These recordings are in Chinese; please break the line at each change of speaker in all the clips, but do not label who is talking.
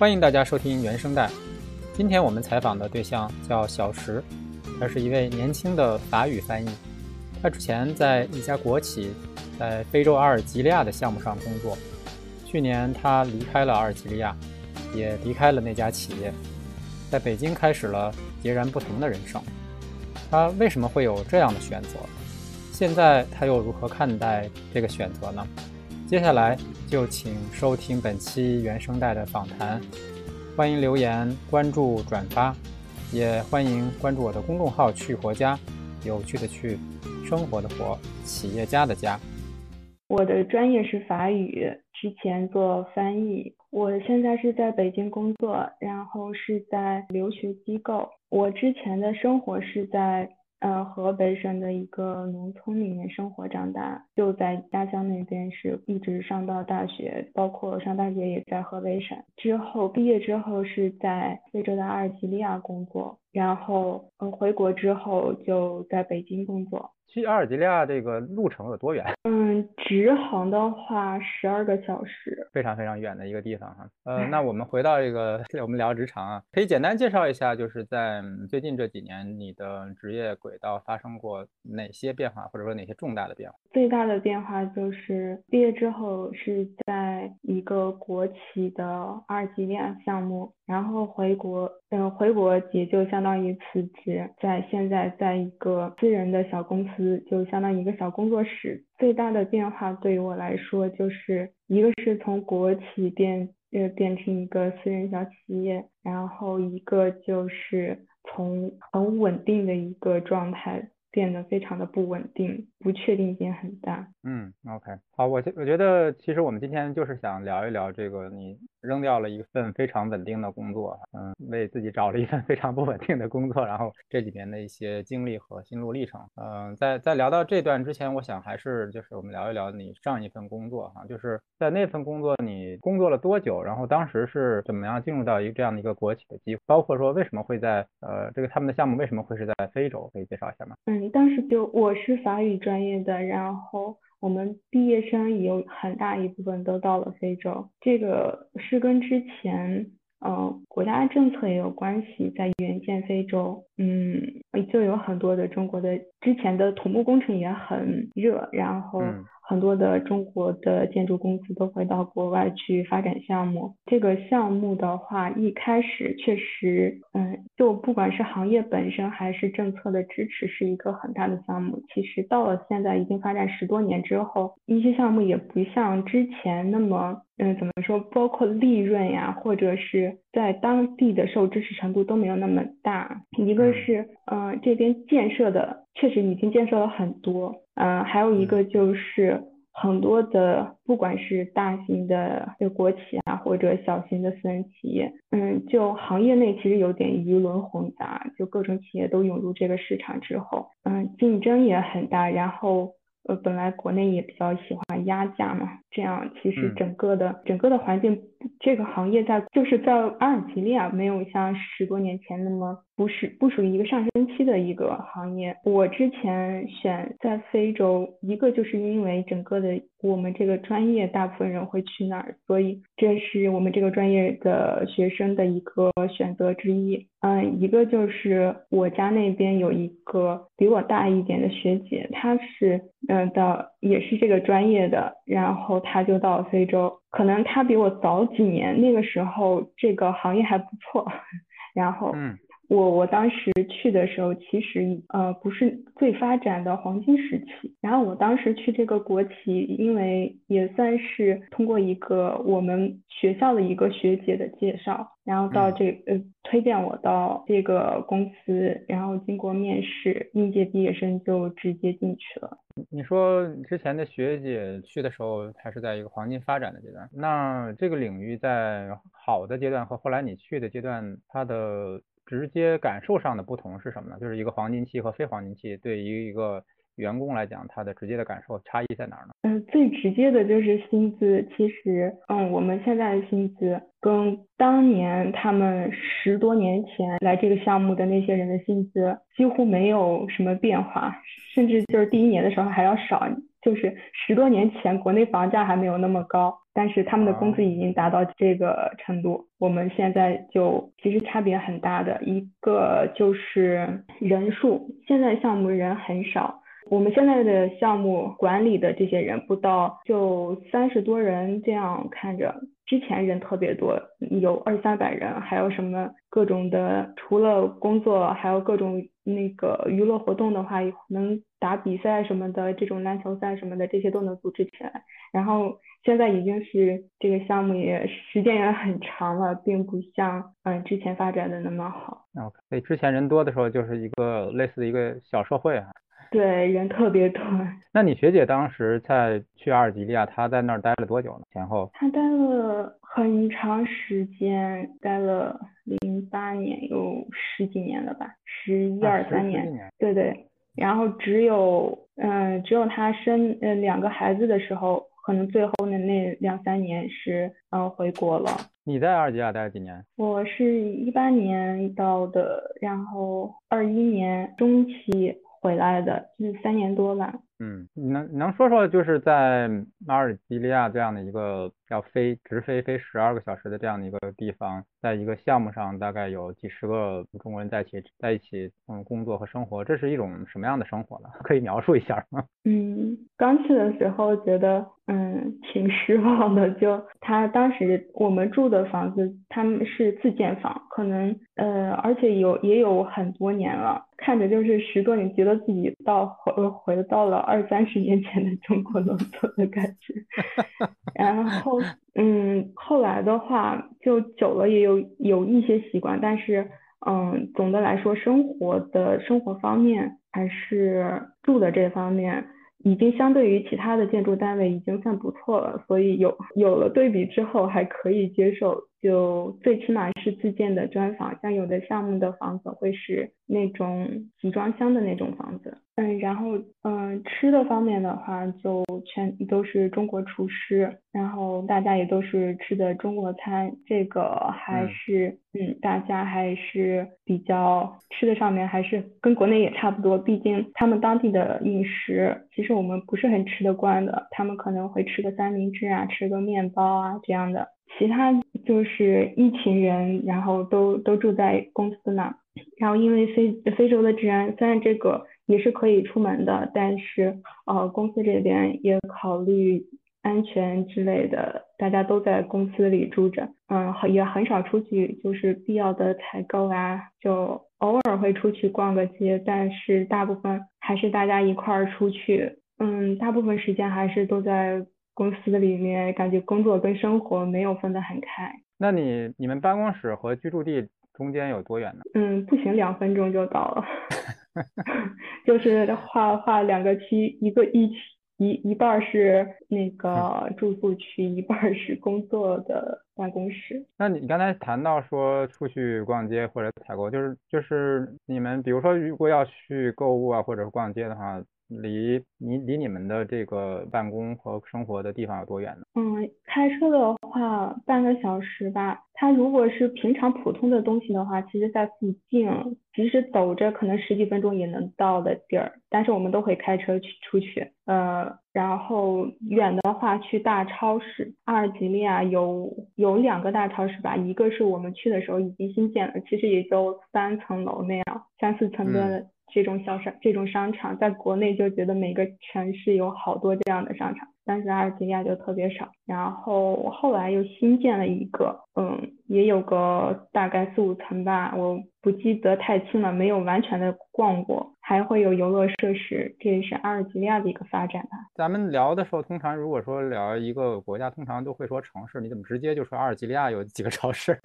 欢迎大家收听原声带。今天我们采访的对象叫小石，他是一位年轻的法语翻译。他之前在一家国企，在非洲阿尔及利亚的项目上工作。去年他离开了阿尔及利亚，也离开了那家企业，在北京开始了截然不同的人生。他为什么会有这样的选择？现在他又如何看待这个选择呢？接下来就请收听本期原声带的访谈，欢迎留言、关注、转发，也欢迎关注我的公众号“去活家”，有趣的去，生活的活，企业家的家。
我的专业是法语，之前做翻译，我现在是在北京工作，然后是在留学机构。我之前的生活是在。呃，河北省的一个农村里面生活长大，就在家乡那边是一直上到大学，包括上大学也在河北省。之后毕业之后是在非洲的阿尔及利亚工作，然后嗯回国之后就在北京工作。
去阿尔及利亚这个路程有多远？
嗯，直航的话十二个小时，
非常非常远的一个地方哈。呃，那我们回到这个，我们聊职场啊，可以简单介绍一下，就是在最近这几年，你的职业轨道发生过哪些变化，或者说哪些重大的变化？
最大的变化就是毕业之后是在一个国企的阿尔及利亚项目。然后回国，嗯，回国也就相当于辞职，在现在在一个私人的小公司，就相当于一个小工作室。最大的变化对于我来说，就是一个是从国企变，呃，变成一个私人小企业，然后一个就是从很稳定的一个状态。变得非常的不稳定，不确定性很大。
嗯，OK，好，我我觉得其实我们今天就是想聊一聊这个，你扔掉了一份非常稳定的工作，嗯，为自己找了一份非常不稳定的工作，然后这几年的一些经历和心路历程。嗯，在在聊到这段之前，我想还是就是我们聊一聊你上一份工作哈，就是在那份工作你工作了多久，然后当时是怎么样进入到一个这样的一个国企的机会，包括说为什么会在呃这个他们的项目为什么会是在非洲，可以介绍一下吗？
嗯。当时就我是法语专业的，然后我们毕业生有很大一部分都到了非洲，这个是跟之前呃国家政策也有关系，在援建非洲，嗯，就有很多的中国的之前的土木工程也很热，然后。很多的中国的建筑公司都会到国外去发展项目。这个项目的话，一开始确实，嗯，就不管是行业本身还是政策的支持，是一个很大的项目。其实到了现在已经发展十多年之后，一些项目也不像之前那么，嗯，怎么说？包括利润呀，或者是在当地的受支持程度都没有那么大。一个是，嗯，这边建设的确实已经建设了很多。嗯，还有一个就是很多的，不管是大型的国企啊，或者小型的私人企业，嗯，就行业内其实有点鱼龙混杂，就各种企业都涌入这个市场之后，嗯，竞争也很大，然后呃，本来国内也比较喜欢压价嘛，这样其实整个的整个的环境，这个行业在就是在阿尔及利亚没有像十多年前那么。不是不属于一个上升期的一个行业。我之前选在非洲，一个就是因为整个的我们这个专业大部分人会去那儿，所以这是我们这个专业的学生的一个选择之一。嗯，一个就是我家那边有一个比我大一点的学姐，她是嗯到也是这个专业的，然后他就到非洲，可能他比我早几年，那个时候这个行业还不错，然后。我我当时去的时候，其实呃不是最发展的黄金时期。然后我当时去这个国企，因为也算是通过一个我们学校的一个学姐的介绍，然后到这呃推荐我到这个公司，然后经过面试，应届毕业生就直接进去了。
你说之前的学姐去的时候，还是在一个黄金发展的阶段，那这个领域在好的阶段和后来你去的阶段，它的。直接感受上的不同是什么呢？就是一个黄金期和非黄金期，对于一个员工来讲，他的直接的感受差异在哪儿呢？
嗯，最直接的就是薪资。其实，嗯，我们现在的薪资跟当年他们十多年前来这个项目的那些人的薪资几乎没有什么变化，甚至就是第一年的时候还要少。就是十多年前国内房价还没有那么高，但是他们的工资已经达到这个程度。我们现在就其实差别很大的一个就是人数，现在项目人很少。我们现在的项目管理的这些人不到就三十多人这样看着，之前人特别多，有二三百人，还有什么各种的，除了工作，还有各种那个娱乐活动的话，能打比赛什么的，这种篮球赛什么的，这些都能组织起来。然后现在已经是这个项目也时间也很长了，并不像嗯之前发展的那么好。
OK，所以之前人多的时候就是一个类似的一个小社会啊。
对，人特别多。
那你学姐当时在去阿尔及利亚，她在那儿待了多久呢？前后？
她待了很长时间，待了零八年，有十几年了吧，十一二三年。对对。然后只有嗯，只有她生嗯两个孩子的时候，可能最后的那两三年是嗯回国了。
你在阿尔及利亚待了几年？
我是一八年到的，然后二一年中期。回来的，就是三年多吧。
嗯，你能你能说说，就是在马尔基利亚这样的一个要飞直飞飞十二个小时的这样的一个地方，在一个项目上大概有几十个中国人在一起在一起嗯工作和生活，这是一种什么样的生活呢？可以描述一下吗？
嗯，刚去的时候觉得嗯挺失望的，就他当时我们住的房子他们是自建房，可能呃而且有也有很多年了。看着就是十多年，觉得自己到回回到了二三十年前的中国农村的感觉。然后，嗯，后来的话就久了也有有一些习惯，但是，嗯，总的来说，生活的生活方面还是住的这方面。已经相对于其他的建筑单位已经算不错了，所以有有了对比之后还可以接受，就最起码是自建的砖房，像有的项目的房子会是那种集装箱的那种房子。嗯，然后嗯，吃的方面的话，就全都是中国厨师，然后大家也都是吃的中国餐，这个还是嗯，大家还是比较吃的上面还是跟国内也差不多，毕竟他们当地的饮食其实我们不是很吃得惯的，他们可能会吃个三明治啊，吃个面包啊这样的，其他就是一群人，然后都都住在公司那，然后因为非非洲的治安，虽然这个。也是可以出门的，但是呃，公司这边也考虑安全之类的，大家都在公司里住着，嗯，也很少出去，就是必要的采购啊，就偶尔会出去逛个街，但是大部分还是大家一块儿出去，嗯，大部分时间还是都在公司里面，感觉工作跟生活没有分得很开。
那你你们办公室和居住地中间有多远呢？
嗯，步行两分钟就到了。就是划划两个区，一个一区一一半是那个住宿区，一半是工作的办公室。
那你刚才谈到说出去逛街或者采购，就是就是你们比如说如果要去购物啊，或者是逛街的话。离你离你们的这个办公和生活的地方有多远呢？
嗯，开车的话半个小时吧。它如果是平常普通的东西的话，其实在附近，即使走着可能十几分钟也能到的地儿。但是我们都会开车去出去。呃，然后远的话去大超市。阿尔及利亚有有两个大超市吧，一个是我们去的时候已经新建了，其实也就三层楼那样，三四层的。这种小商这种商场，在国内就觉得每个城市有好多这样的商场，但是阿尔及利亚就特别少。然后后来又新建了一个，嗯，也有个大概四五层吧，我不记得太清了，没有完全的逛过。还会有游乐设施，这也是阿尔及利亚的一个发展吧。
咱们聊的时候，通常如果说聊一个国家，通常都会说城市，你怎么直接就说阿尔及利亚有几个超市？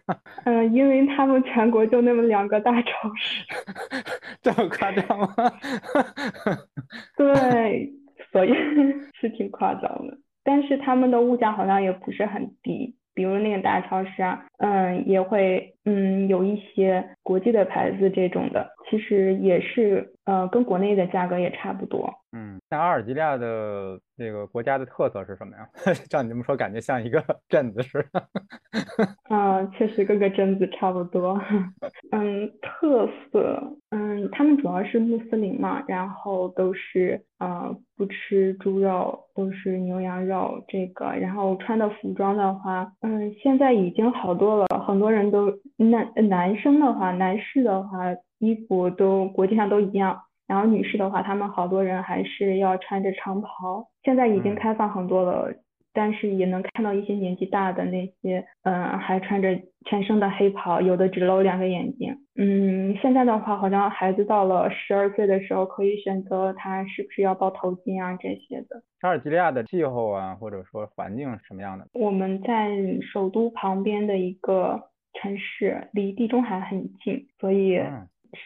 嗯，因为他们全国就那么两个大超市。
这么夸张吗？
对，所以 是挺夸张的。但是他们的物价好像也不是很低。比如那个大超市啊，嗯，也会，嗯，有一些国际的牌子这种的，其实也是，呃，跟国内的价格也差不多。
嗯，那阿尔及利亚的这个国家的特色是什么呀？照你这么说，感觉像一个 镇子似的。
嗯，确实各个镇子差不多。嗯，特色，嗯，他们主要是穆斯林嘛，然后都是呃不吃猪肉，都是牛羊肉这个。然后穿的服装的话，嗯，现在已经好多了，很多人都男男生的话，男士的话衣服都国际上都一样。然后女士的话，她们好多人还是要穿着长袍。现在已经开放很多了，但是也能看到一些年纪大的那些，嗯，还穿着全身的黑袍，有的只露两个眼睛。嗯，现在的话，好像孩子到了十二岁的时候，可以选择他是不是要包头巾啊这些的。
阿尔及利亚的气候啊，或者说环境是什么样的？
我们在首都旁边的一个城市，离地中海很近，所以。是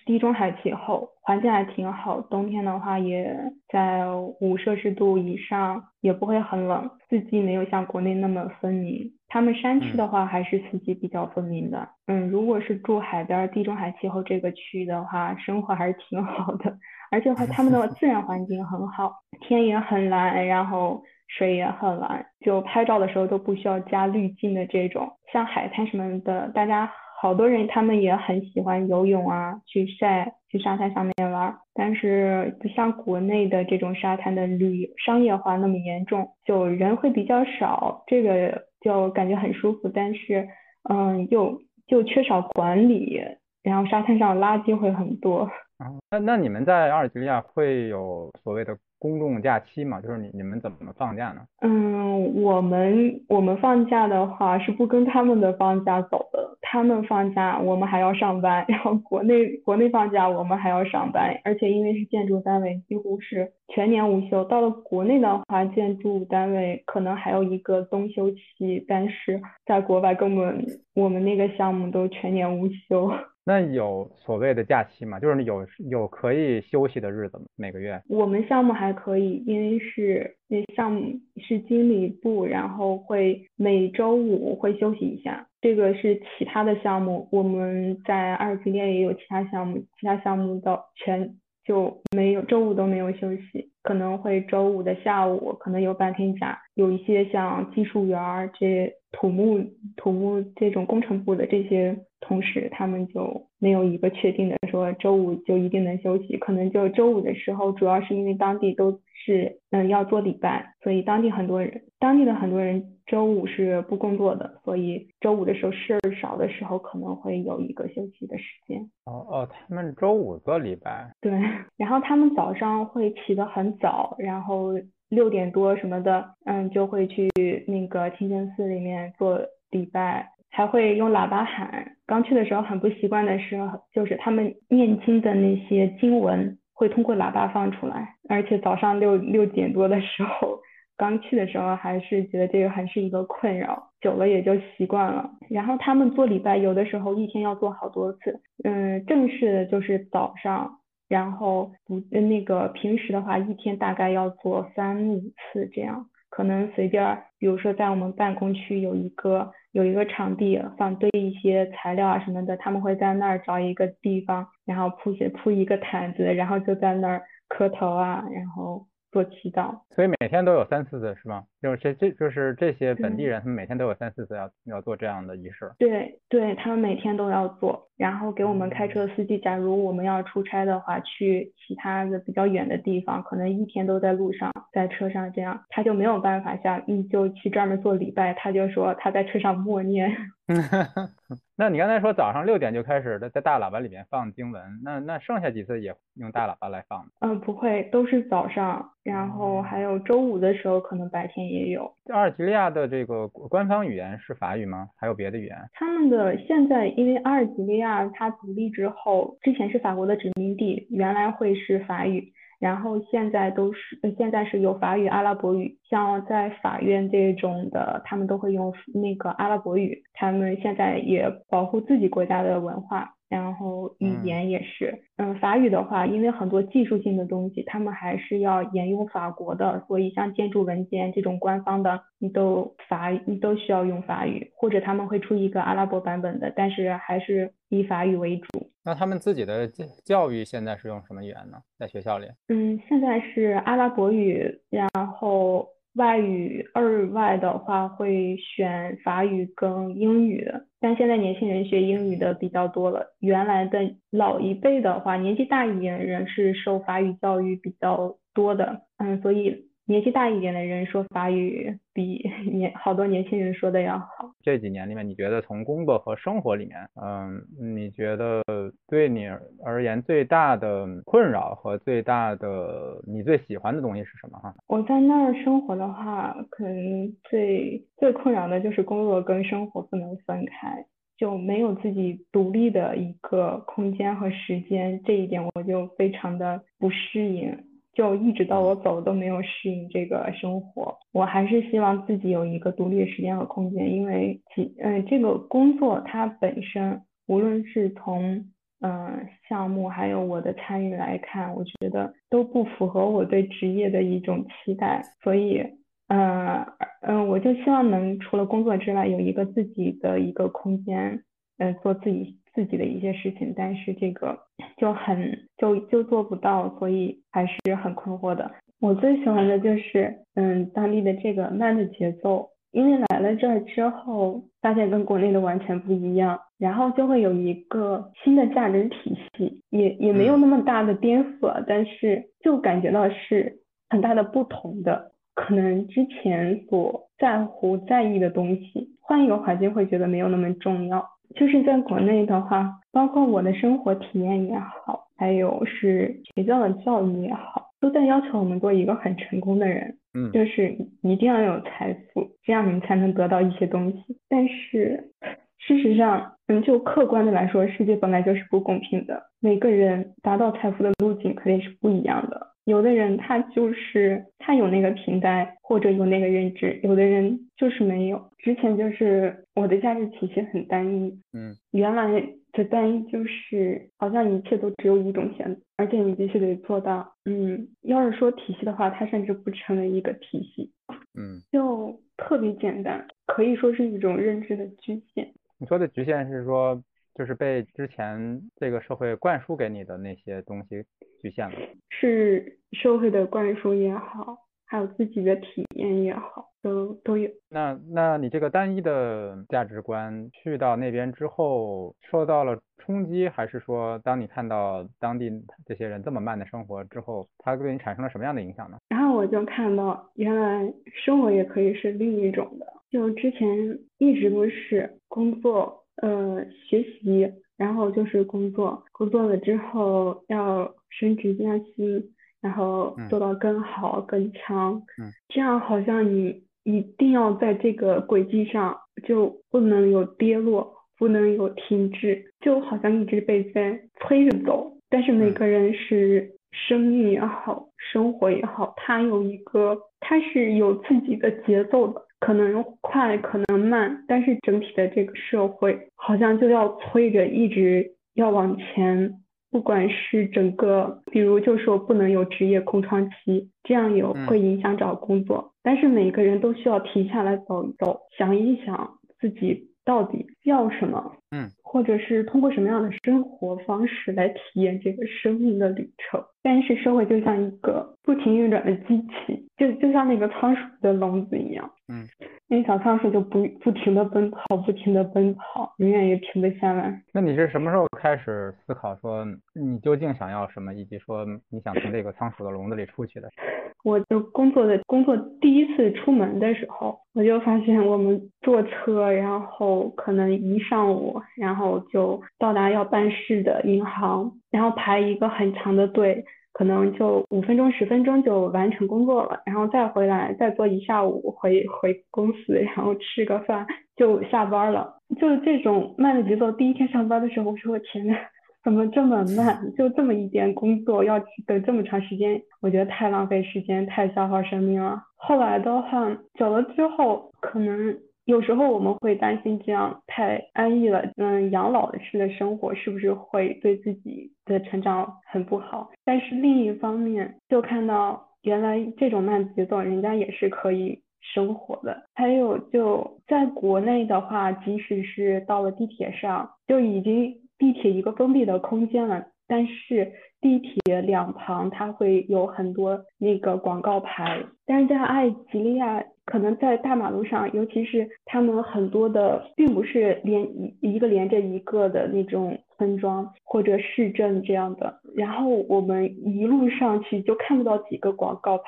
地中海气候，环境还挺好。冬天的话也在五摄氏度以上，也不会很冷。四季没有像国内那么分明。他们山区的话还是四季比较分明的。嗯，如果是住海边地中海气候这个区域的话，生活还是挺好的。而且话他们的 自然环境很好，天也很蓝，然后水也很蓝，就拍照的时候都不需要加滤镜的这种。像海滩什么的，大家。好多人他们也很喜欢游泳啊，去晒，去沙滩上面玩，但是不像国内的这种沙滩的旅商业化那么严重，就人会比较少，这个就感觉很舒服，但是嗯，又就缺少管理，然后沙滩上垃圾会很多。
啊，那那你们在阿尔及利亚会有所谓的？公众假期嘛，就是你你们怎么放假呢？
嗯，我们我们放假的话是不跟他们的放假走的，他们放假我们还要上班，然后国内国内放假我们还要上班，而且因为是建筑单位，几乎是全年无休。到了国内的话，建筑单位可能还有一个冬休期，但是在国外根本我们那个项目都全年无休。
那有所谓的假期吗？就是有有可以休息的日子吗？每个月？
我们项目还可以，因为是那项目是经理部，然后会每周五会休息一下。这个是其他的项目，我们在二级店也有其他项目，其他项目的全就没有周五都没有休息，可能会周五的下午可能有半天假。有一些像技术员这土木土木这种工程部的这些。同事，他们就没有一个确定的说周五就一定能休息，可能就周五的时候，主要是因为当地都是嗯要做礼拜，所以当地很多人，当地的很多人周五是不工作的，所以周五的时候事儿少的时候，可能会有一个休息的时间。
哦哦，他们周五做礼拜？
对，然后他们早上会起得很早，然后六点多什么的，嗯，就会去那个清真寺里面做礼拜。还会用喇叭喊，刚去的时候很不习惯的时候，就是他们念经的那些经文会通过喇叭放出来，而且早上六六点多的时候，刚去的时候还是觉得这个还是一个困扰，久了也就习惯了。然后他们做礼拜，有的时候一天要做好多次，嗯，正式的就是早上，然后不那个平时的话，一天大概要做三五次这样。可能随便，比如说在我们办公区有一个有一个场地放堆一些材料啊什么的，他们会在那儿找一个地方，然后铺些铺一个毯子，然后就在那儿磕头啊，然后。做祈祷，
所以每天都有三四次是吗？就是这这就是这些本地人，他们每天都有三四次要要做这样的仪式。
对对，他们每天都要做，然后给我们开车的司机，假如我们要出差的话，去其他的比较远的地方，可能一天都在路上，在车上这样，他就没有办法像嗯就去专门做礼拜，他就说他在车上默念。
那你刚才说早上六点就开始在在大喇叭里面放经文，那那剩下几次也用大喇叭来放吗？
嗯，不会，都是早上，然后还有周五的时候可能白天也有。
阿尔及利亚的这个官方语言是法语吗？还有别的语言？
他们的现在因为阿尔及利亚它独立之后，之前是法国的殖民地，原来会是法语。然后现在都是现在是有法语、阿拉伯语，像在法院这种的，他们都会用那个阿拉伯语。他们现在也保护自己国家的文化，然后语言也是。嗯，法语的话，因为很多技术性的东西，他们还是要沿用法国的，所以像建筑文件这种官方的，你都法你都需要用法语，或者他们会出一个阿拉伯版本的，但是还是以法语为主。
那他们自己的教教育现在是用什么语言呢？在学校里？
嗯，现在是阿拉伯语，然后外语二外的话会选法语跟英语。但现在年轻人学英语的比较多了。原来的老一辈的话，年纪大一点人是受法语教育比较多的。嗯，所以。年纪大一点的人说法语比 年好多年轻人说的要好。
这几年里面，你觉得从工作和生活里面，嗯，你觉得对你而言最大的困扰和最大的你最喜欢的东西是什么？哈，
我在那儿生活的话，可能最最困扰的就是工作跟生活不能分开，就没有自己独立的一个空间和时间，这一点我就非常的不适应。就一直到我走都没有适应这个生活，我还是希望自己有一个独立的时间和空间，因为其嗯这个工作它本身无论是从嗯项目还有我的参与来看，我觉得都不符合我对职业的一种期待，所以嗯嗯我就希望能除了工作之外有一个自己的一个空间，嗯做自己。自己的一些事情，但是这个 就很就就做不到，所以还是很困惑的。我最喜欢的就是嗯当地的这个慢的节奏，因为来了这儿之后，发现跟国内的完全不一样，然后就会有一个新的价值体系，也也没有那么大的颠覆，但是就感觉到是很大的不同的，可能之前所在乎在意的东西，换一个环境会觉得没有那么重要。就是在国内的话，包括我的生活体验也好，还有是学校的教育也好，都在要求我们做一个很成功的人。
嗯，
就是一定要有财富，这样你才能得到一些东西。但是事实上，嗯，就客观的来说，世界本来就是不公平的，每个人达到财富的路径肯定是不一样的。有的人他就是他有那个平台或者有那个认知，有的人就是没有。之前就是我的价值体系很单一，
嗯，
原来的单一就是好像一切都只有一种选择，而且你必须得做到。嗯，要是说体系的话，它甚至不成为一个体系，
嗯，
就特别简单，可以说是一种认知的局限。
你说的局限是说？就是被之前这个社会灌输给你的那些东西局限了，
是社会的灌输也好，还有自己的体验也好，都都有。
那那你这个单一的价值观去到那边之后受到了冲击，还是说当你看到当地这些人这么慢的生活之后，它对你产生了什么样的影响呢？
然后我就看到原来生活也可以是另一种的，就之前一直都是工作。呃，学习，然后就是工作，工作了之后要升职加薪，然后做到更好更强，这样好像你一定要在这个轨迹上，就不能有跌落，不能有停滞，就好像一直被在催着走。但是每个人是生命也好，生活也好，他有一个，他是有自己的节奏的。可能快，可能慢，但是整体的这个社会好像就要催着一直要往前，不管是整个，比如就说不能有职业空窗期，这样有会影响找工作，但是每个人都需要停下来走一走，想一想自己到底要什么，
嗯，
或者是通过什么样的生活方式来体验这个生命的旅程。但是社会就像一个不停运转的机器，就就像那个仓鼠的笼子一样。
嗯，
那小仓鼠就不不停的奔跑，不停的奔跑，永远也停不下来。
那你是什么时候开始思考说你究竟想要什么，以及说你想从这个仓鼠的笼子里出去的？
我就工作的工作第一次出门的时候，我就发现我们坐车，然后可能一上午，然后就到达要办事的银行，然后排一个很长的队，可能就五分钟十分钟就完成工作了，然后再回来再坐一下午回回公司，然后吃个饭就下班了。就是这种慢的节奏，第一天上班的时候，我说我天呐！怎么这么慢？就这么一点工作要等这么长时间，我觉得太浪费时间，太消耗生命了。后来的话，久了之后，可能有时候我们会担心这样太安逸了，嗯，养老式的生活是不是会对自己的成长很不好？但是另一方面，就看到原来这种慢节奏，人家也是可以生活的。还有就在国内的话，即使是到了地铁上，就已经。地铁一个封闭的空间了，但是地铁两旁它会有很多那个广告牌，但是在埃及利亚，可能在大马路上，尤其是他们很多的，并不是连一一个连着一个的那种村庄或者市镇这样的，然后我们一路上去就看不到几个广告牌，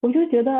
我就觉得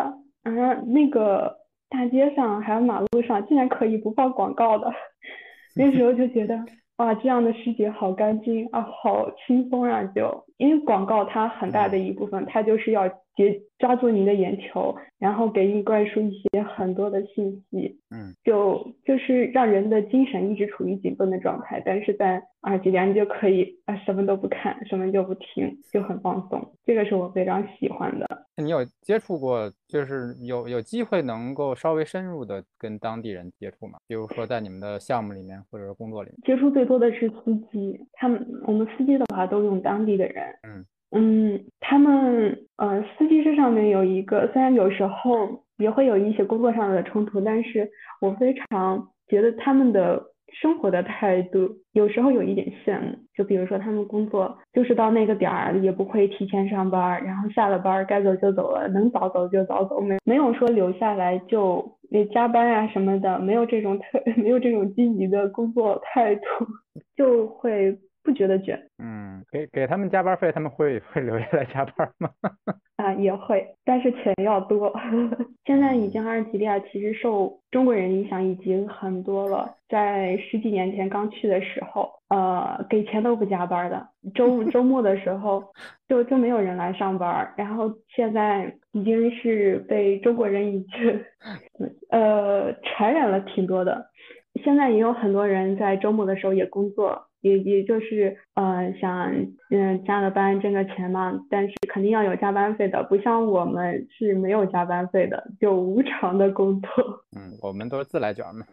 啊，那个大街上还有马路上竟然可以不放广告的，那时候就觉得。哇，这样的细节好干净啊，好轻松啊！就因为广告，它很大的一部分，它就是要接抓住你的眼球，然后给你灌输一些很多的信息，
嗯，
就就是让人的精神一直处于紧绷的状态。但是在耳机里，你就可以啊，什么都不看，什么就不听，就很放松。这个是我非常喜欢的。
你有接触过，就是有有机会能够稍微深入的跟当地人接触吗？比如说在你们的项目里面，或者是工作里面？
接触最多的是司机，他们我们司机的话都用当地的人。
嗯
嗯，他们呃，司机这上面有一个，虽然有时候也会有一些工作上的冲突，但是我非常觉得他们的。生活的态度有时候有一点羡慕，就比如说他们工作就是到那个点儿也不会提前上班，然后下了班该走就走了，能早走就早走，没没有说留下来就那加班啊什么的，没有这种特 没有这种积极的工作态度，就会不觉得卷。
嗯，给给他们加班费，他们会会留下来加班吗？
啊，也会，但是钱要多。现在已经阿尔及利亚其实受中国人影响已经很多了。在十几年前刚去的时候，呃，给钱都不加班的，周 周末的时候就就没有人来上班。然后现在已经是被中国人已经呃传染了挺多的。现在也有很多人在周末的时候也工作。也也就是呃想嗯加个班挣个钱嘛，但是肯定要有加班费的，不像我们是没有加班费的，就无偿的工作。
嗯，我们都是自来卷嘛。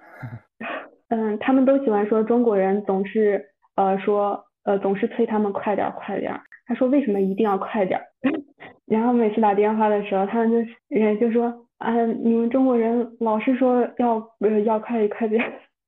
嗯，他们都喜欢说中国人总是呃说呃总是催他们快点快点。他说为什么一定要快点？然后每次打电话的时候，他们就人就说啊你们中国人老是说要呃要快快点，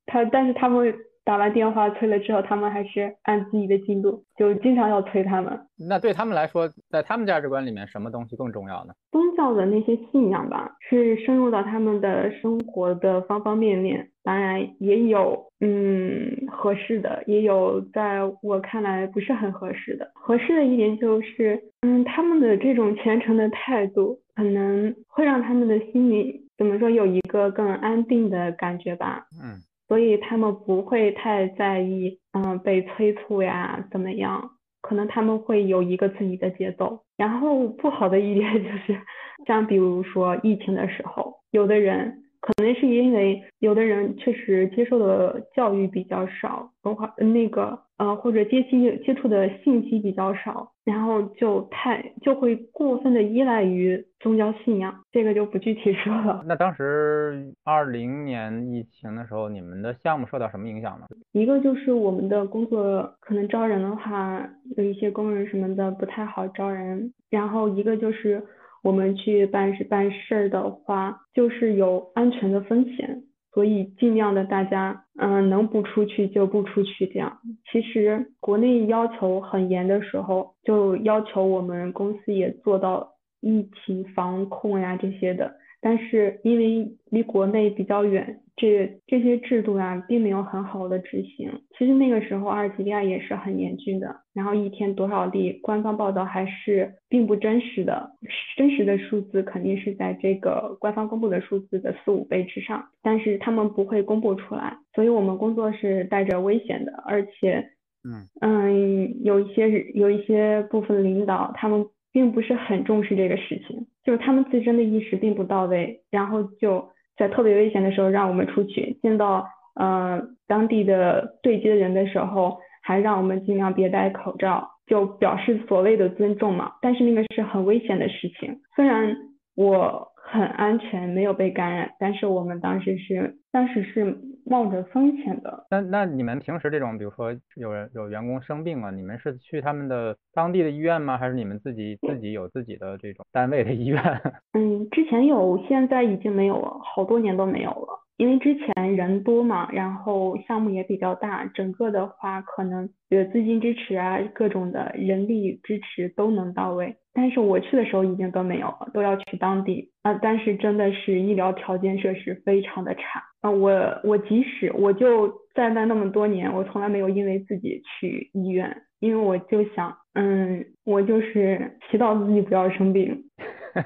他但是他们。打完电话催了之后，他们还是按自己的进度，就经常要催他们。
那对他们来说，在他们价值观里面，什么东西更重要呢？
宗教的那些信仰吧，是深入到他们的生活的方方面面。当然也有嗯合适的，也有在我看来不是很合适的。合适的一点就是，嗯，他们的这种虔诚的态度，可能会让他们的心里怎么说有一个更安定的感觉吧。
嗯。
所以他们不会太在意，嗯，被催促呀，怎么样？可能他们会有一个自己的节奏。然后不好的一点就是，像比如说疫情的时候，有的人。可能是因为有的人确实接受的教育比较少，文化那个呃或者接接接触的信息比较少，然后就太就会过分的依赖于宗教信仰，这个就不具体说了。
那当时二零年疫情的时候，你们的项目受到什么影响呢？
一个就是我们的工作可能招人的话，有一些工人什么的不太好招人，然后一个就是。我们去办事办事儿的话，就是有安全的风险，所以尽量的大家，嗯，能不出去就不出去。这样，其实国内要求很严的时候，就要求我们公司也做到疫情防控呀这些的。但是因为离国内比较远，这这些制度啊，并没有很好的执行。其实那个时候阿尔及利亚也是很严峻的，然后一天多少例，官方报道还是并不真实的，真实的数字肯定是在这个官方公布的数字的四五倍之上，但是他们不会公布出来，所以我们工作是带着危险的，而且，
嗯
嗯，有一些有一些部分领导他们。并不是很重视这个事情，就是他们自身的意识并不到位，然后就在特别危险的时候让我们出去，见到呃当地的对接人的时候，还让我们尽量别戴口罩，就表示所谓的尊重嘛。但是那个是很危险的事情，虽然我。很安全，没有被感染，但是我们当时是当时是冒着风险的。
那那你们平时这种，比如说有人有员工生病了，你们是去他们的当地的医院吗？还是你们自己自己有自己的这种单位的医院？
嗯，之前有，现在已经没有了，好多年都没有了。因为之前人多嘛，然后项目也比较大，整个的话可能有资金支持啊，各种的人力支持都能到位。但是我去的时候已经都没有了，都要去当地啊。但是真的是医疗条件设施非常的差啊。我我即使我就在那那么多年，我从来没有因为自己去医院，因为我就想，嗯，我就是祈祷自己不要生病，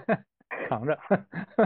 扛着。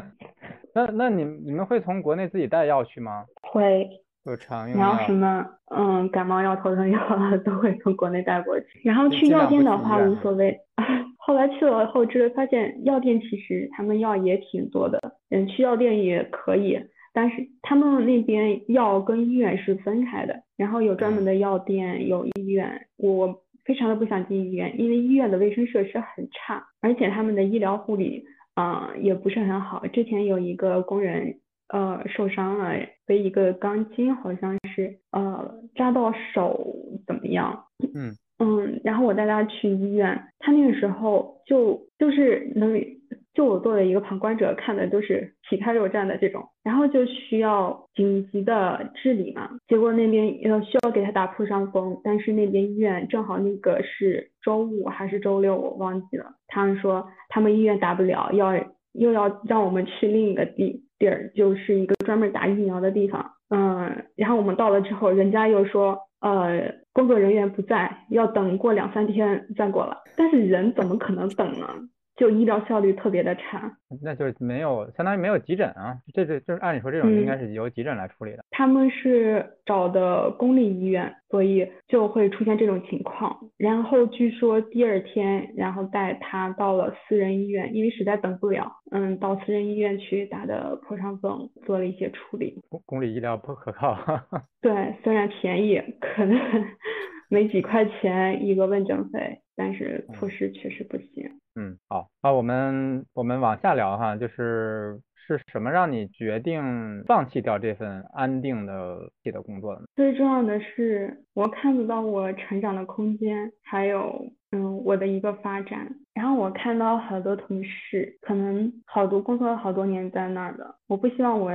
那那你你们会从国内自己带药去吗？
会，
有常用
然后什么嗯感冒药、头疼药都会从国内带过去。然后去药店的话无所谓。后来去了后，知发现药店其实他们药也挺多的，嗯，去药店也可以，但是他们那边药跟医院是分开的，然后有专门的药店，有医院。我非常的不想进医院，因为医院的卫生设施很差，而且他们的医疗护理啊也不是很好。之前有一个工人呃受伤了，被一个钢筋好像是呃扎到手怎么样？
嗯。
嗯，然后我带他去医院，他那个时候就就是能，就我作为一个旁观者看的都是皮开肉绽的这种，然后就需要紧急的治理嘛，结果那边要需要给他打破伤风，但是那边医院正好那个是周五还是周六我忘记了，他们说他们医院打不了，要又要让我们去另一个地地儿，就是一个专门打疫苗的地方，嗯，然后我们到了之后，人家又说。呃，工作人员不在，要等过两三天再过来。但是人怎么可能等呢？就医疗效率特别的差，
那就是没有，相当于没有急诊啊。这这就是按理说这种应该是由急诊来处理的。
他们是找的公立医院，所以就会出现这种情况。然后据说第二天，然后带他到了私人医院，因为实在等不了，嗯，到私人医院去打的破伤风，做了一些处理。
公公立医疗不可靠。
对，虽然便宜，可能没几块钱一个问诊费，但是措施确实不行。
嗯，好，那我们我们往下聊哈，就是是什么让你决定放弃掉这份安定的自己的工作呢？
最重要的是，我看不到我成长的空间，还有嗯我的一个发展。然后我看到好多同事，可能好多工作了好多年在那儿的，我不希望我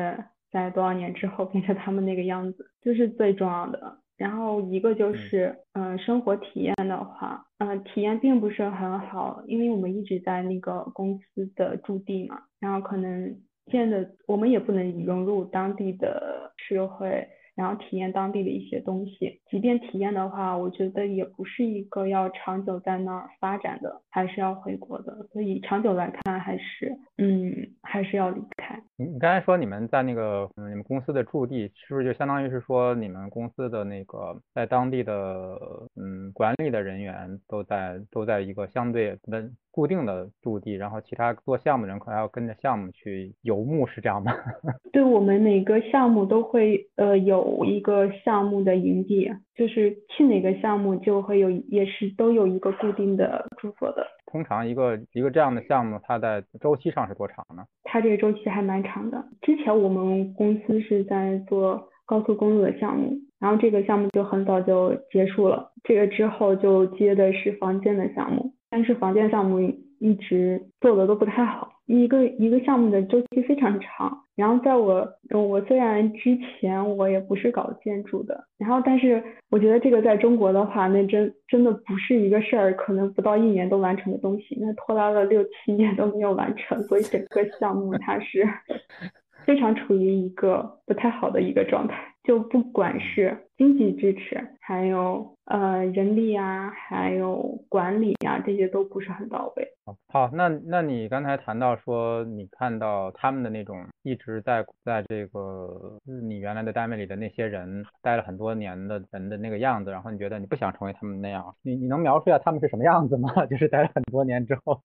在多少年之后变成他们那个样子，这是最重要的。然后一个就是，嗯，生活体验的话，嗯，体验并不是很好，因为我们一直在那个公司的驻地嘛，然后可能见的我们也不能融入当地的社会。然后体验当地的一些东西，即便体验的话，我觉得也不是一个要长久在那儿发展的，还是要回国的。所以长久来看，还是嗯，还是要离开。
你你刚才说你们在那个嗯你们公司的驻地，是不是就相当于是说你们公司的那个在当地的嗯管理的人员都在都在一个相对稳固定的驻地，然后其他做项目的人可能要跟着项目去游牧，是这样吗？
对我们每个项目都会呃有一个项目的营地，就是去哪个项目就会有，也是都有一个固定的住所的。
通常一个一个这样的项目，它在周期上是多长呢？
它这个周期还蛮长的。之前我们公司是在做高速公路的项目，然后这个项目就很早就结束了，这个之后就接的是房间的项目。但是房建项目一直做的都不太好，一个一个项目的周期非常长。然后在我我虽然之前我也不是搞建筑的，然后但是我觉得这个在中国的话，那真真的不是一个事儿，可能不到一年都完成的东西，那拖拉了六七年都没有完成，所以整个项目它是 非常处于一个不太好的一个状态。就不管是经济支持，还有呃人力啊，还有管理啊，这些都不是很到位。
好，那那你刚才谈到说，你看到他们的那种一直在在这个你原来的单位里的那些人待了很多年的人的那个样子，然后你觉得你不想成为他们那样，你你能描述一下他们是什么样子吗？就是待了很多年之后。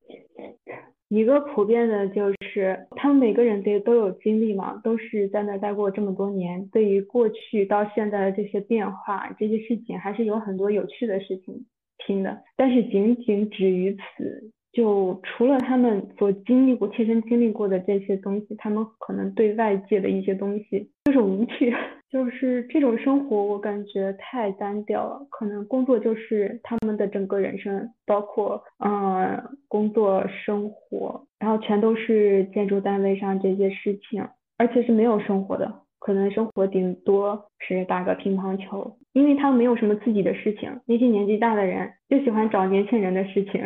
一个普遍的就是，他们每个人都都有经历嘛，都是在那待过这么多年，对于过去到现在的这些变化，这些事情还是有很多有趣的事情听的。但是仅仅止于此，就除了他们所经历过、切身经历过的这些东西，他们可能对外界的一些东西就是无趣。就是这种生活，我感觉太单调了。可能工作就是他们的整个人生，包括嗯工作生活，然后全都是建筑单位上这些事情，而且是没有生活的。可能生活顶多是打个乒乓球，因为他们没有什么自己的事情。那些年纪大的人就喜欢找年轻人的事情，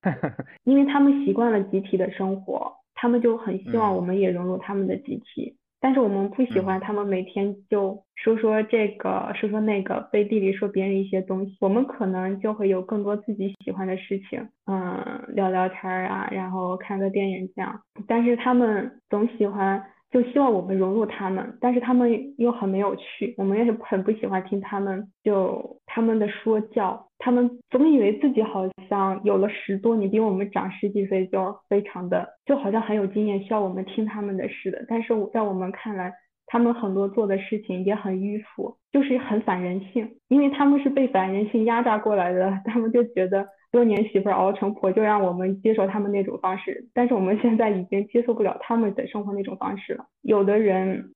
因为他们习惯了集体的生活，他们就很希望我们也融入他们的集体。但是我们不喜欢他们每天就说说这个说说那个，背地里说别人一些东西。我们可能就会有更多自己喜欢的事情，嗯，聊聊天儿啊，然后看个电影这样。但是他们总喜欢。就希望我们融入他们，但是他们又很没有趣，我们也很不喜欢听他们就他们的说教，他们总以为自己好像有了十多年，比我们长十几岁就非常的就好像很有经验，需要我们听他们的似的。但是在我们看来，他们很多做的事情也很迂腐，就是很反人性，因为他们是被反人性压榨过来的，他们就觉得。多年媳妇熬成婆，就让我们接受他们那种方式。但是我们现在已经接受不了他们的生活那种方式了。有的人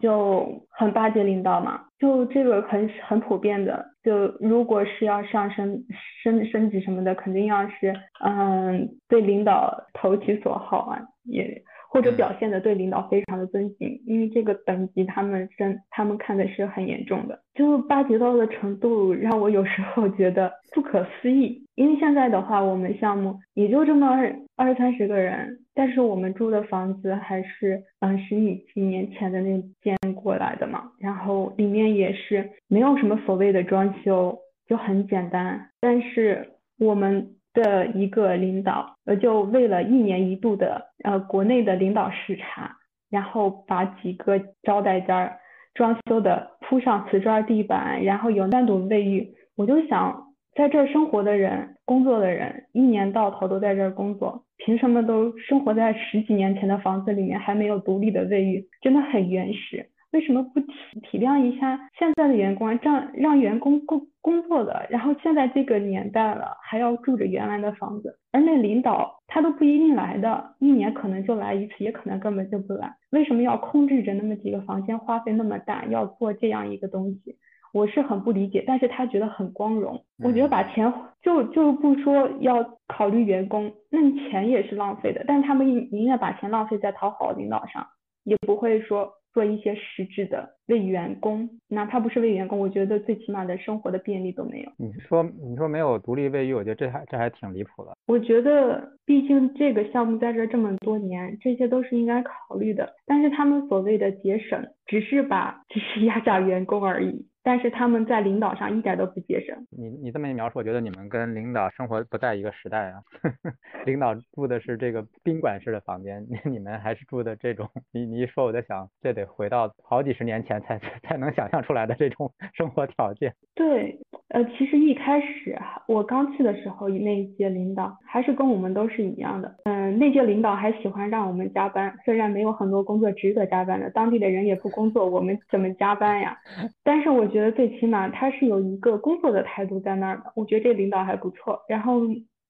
就很巴结领导嘛，就这个很很普遍的。就如果是要上升升升级什么的，肯定要是嗯对领导投其所好啊，也。或者表现的对领导非常的尊敬，因为这个等级他们真他们看的是很严重的，就巴结到的程度让我有时候觉得不可思议。因为现在的话，我们项目也就这么二二三十个人，但是我们住的房子还是嗯十几年前的那间过来的嘛，然后里面也是没有什么所谓的装修，就很简单。但是我们。的一个领导，呃，就为了一年一度的呃国内的领导视察，然后把几个招待间装修的铺上瓷砖地板，然后有单独卫浴。我就想，在这儿生活的人、工作的人，一年到头都在这儿工作，凭什么都生活在十几年前的房子里面，还没有独立的卫浴？真的很原始。为什么不体体谅一下现在的员工，让让员工工工作的？然后现在这个年代了，还要住着原来的房子，而那领导他都不一定来的，一年可能就来一次，也可能根本就不来。为什么要控制着那么几个房间，花费那么大，要做这样一个东西？我是很不理解，但是他觉得很光荣。我觉得把钱就就不说要考虑员工，那钱也是浪费的，但是他们宁愿把钱浪费在讨好领导上，也不会说。做一些实质的为员工，哪怕不是为员工，我觉得最起码的生活的便利都没有。
你说你说没有独立卫浴，我觉得这还这还挺离谱的。
我觉得毕竟这个项目在这这么多年，这些都是应该考虑的。但是他们所谓的节省，只是把只是压榨员工而已。但是他们在领导上一点都不节省。
你你这么一描述，我觉得你们跟领导生活不在一个时代啊。领导住的是这个宾馆式的房间，你们还是住的这种。你你一说，我在想，这得回到好几十年前才 才能想象出来的这种生活条件。
对，呃，其实一开始我刚去的时候，那一届领导还是跟我们都是一样的。嗯，那届领导还喜欢让我们加班，虽然没有很多工作值得加班的，当地的人也不工作，我们怎么加班呀？但是我。觉得最起码他是有一个工作的态度在那儿的，我觉得这领导还不错。然后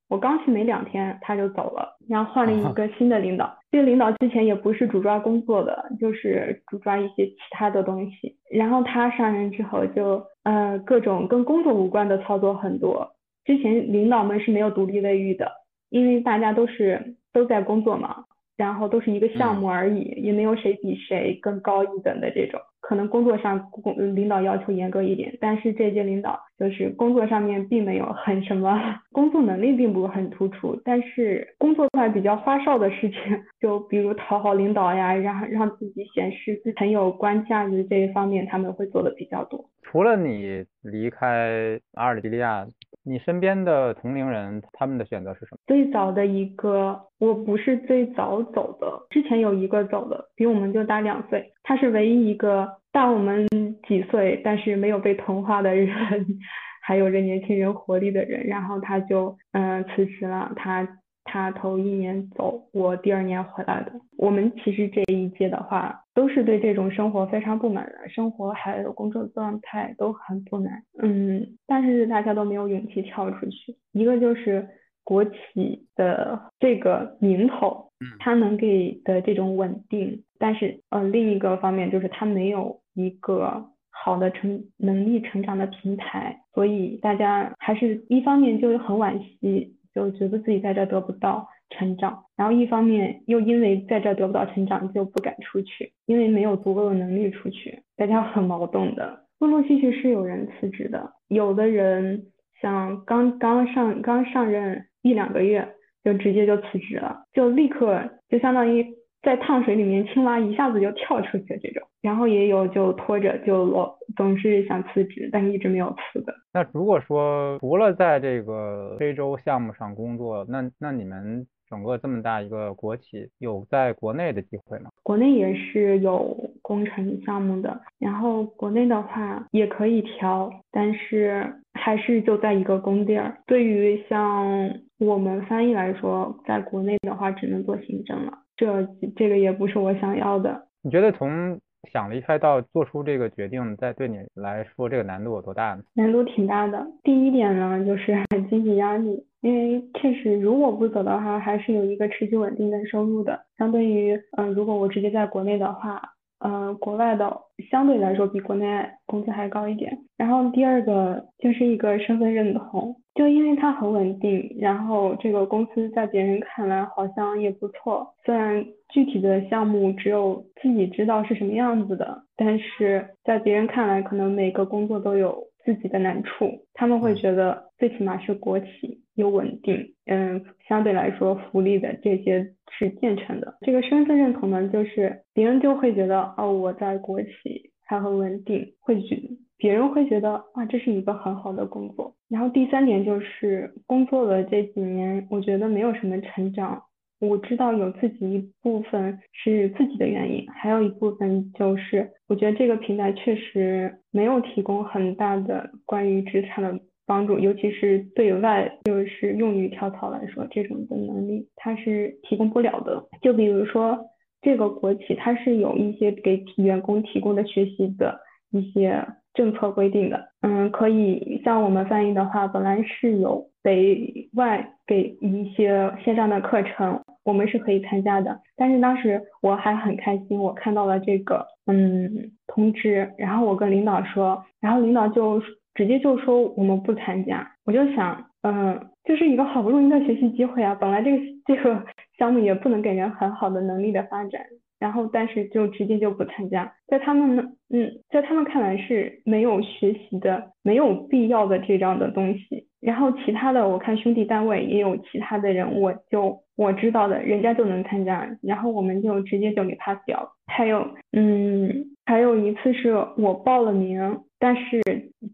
我刚去没两天他就走了，然后换了一个新的领导。这个领导之前也不是主抓工作的，就是主抓一些其他的东西。然后他上任之后就呃各种跟工作无关的操作很多。之前领导们是没有独立卫浴的，因为大家都是都在工作嘛，然后都是一个项目而已，也没有谁比谁更高一等的这种。可能工作上工领导要求严格一点，但是这届领导就是工作上面并没有很什么，工作能力并不很突出，但是工作上比较花哨的事情，就比如讨好领导呀，让让自己显示自己很有官架子这一方面，他们会做的比较多。
除了你离开阿尔及利亚。你身边的同龄人，他们的选择是什么？
最早的一个，我不是最早走的，之前有一个走的，比我们就大两岁，他是唯一一个大我们几岁，但是没有被同化的人，还有着年轻人活力的人，然后他就嗯辞职了，他。他头一年走，我第二年回来的。我们其实这一届的话，都是对这种生活非常不满的，生活还有工作状态都很不满。嗯，但是大家都没有勇气跳出去。一个就是国企的这个名头，它能给的这种稳定，但是呃，另一个方面就是它没有一个好的成能力成长的平台，所以大家还是一方面就很惋惜。就觉得自己在这得不到，成长，然后一方面又因为在这得不到成长就不敢出去，因为没有足够的能力出去，大家很矛盾的。陆陆续续是有人辞职的，有的人像刚刚上刚上任一两个月就直接就辞职了，就立刻就相当于。在烫水里面，青蛙一下子就跳出去这种，然后也有就拖着就老总是想辞职，但一直没有辞的。
那如果说除了在这个非洲项目上工作，那那你们整个这么大一个国企，有在国内的机会吗？
国内也是有工程项目的，然后国内的话也可以调，但是还是就在一个工地儿。对于像我们翻译来说，在国内的话只能做行政了。这这个也不是我想要的。
你觉得从想离开到做出这个决定，在对你来说这个难度有多大呢？
难度挺大的。第一点呢，就是 经济压力，因为确实如果不走的话，还是有一个持续稳定的收入的。相对于，嗯，如果我直接在国内的话。嗯，国外的相对来说比国内工资还高一点。然后第二个就是一个身份认同，就因为它很稳定，然后这个公司在别人看来好像也不错。虽然具体的项目只有自己知道是什么样子的，但是在别人看来，可能每个工作都有自己的难处。他们会觉得最起码是国企。有稳定，嗯，相对来说福利的这些是健全的。这个身份认同呢，就是别人就会觉得，哦，我在国企还很稳定，会觉别人会觉得啊，这是一个很好的工作。然后第三点就是工作的这几年，我觉得没有什么成长。我知道有自己一部分是自己的原因，还有一部分就是我觉得这个平台确实没有提供很大的关于职场的。帮助，尤其是对外就是用于跳槽来说，这种的能力它是提供不了的。就比如说这个国企，它是有一些给员工提供的学习的一些政策规定的。嗯，可以像我们翻译的话，本来是有北外给一些线上的课程，我们是可以参加的。但是当时我还很开心，我看到了这个嗯通知，然后我跟领导说，然后领导就。直接就说我们不参加，我就想，嗯，就是一个好不容易的学习机会啊，本来这个这个项目也不能给人很好的能力的发展，然后但是就直接就不参加，在他们呢，嗯，在他们看来是没有学习的、没有必要的这样的东西。然后其他的，我看兄弟单位也有其他的人，我就我知道的，人家就能参加，然后我们就直接就给 pass 掉。还有，嗯，还有一次是我报了名。但是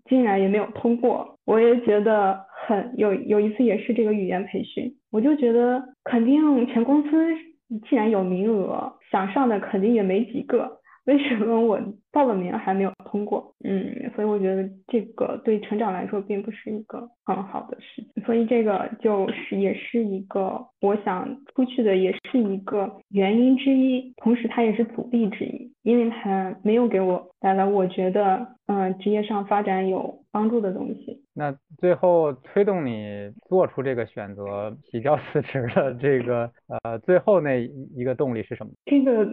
竟然也没有通过，我也觉得很有有一次也是这个语言培训，我就觉得肯定全公司你既然有名额，想上的肯定也没几个，为什么我报了名还没有通过？嗯，所以我觉得这个对成长来说并不是一个很好的事情，所以这个就是也是一个我想出去的，也是一个原因之一，同时它也是阻力之一，因为它没有给我带来我觉得。嗯，职业上发展有帮助的东西。
那最后推动你做出这个选择、提交辞职的这个呃，最后那一个动力是什么？
这个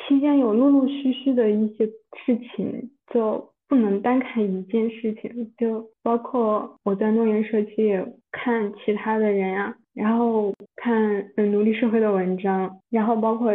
期间有陆陆续续的一些事情，就不能单看一件事情，就包括我在诺言社区看其他的人呀，然后看嗯奴隶社会的文章，然后包括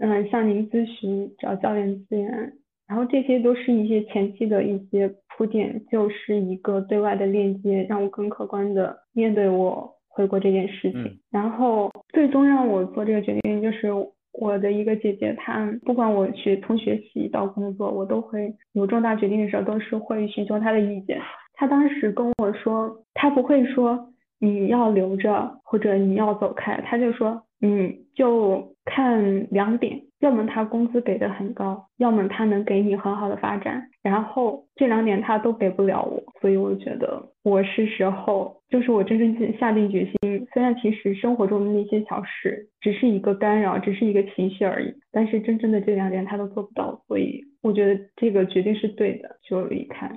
嗯向您咨询找教练资源。然后这些都是一些前期的一些铺垫，就是一个对外的链接，让我更客观的面对我回国这件事情。然后最终让我做这个决定，就是我的一个姐姐，她不管我学从学习到工作，我都会有重大决定的时候，都是会寻求她的意见。她当时跟我说，她不会说你要留着或者你要走开，她就说，嗯，就看两点。要么他工资给的很高，要么他能给你很好的发展，然后这两点他都给不了我，所以我觉得我是时候，就是我真正下定决心。虽然其实生活中的那些小事只是一个干扰，只是一个情绪而已，但是真正的这两点他都做不到，所以我觉得这个决定是对的，就离开。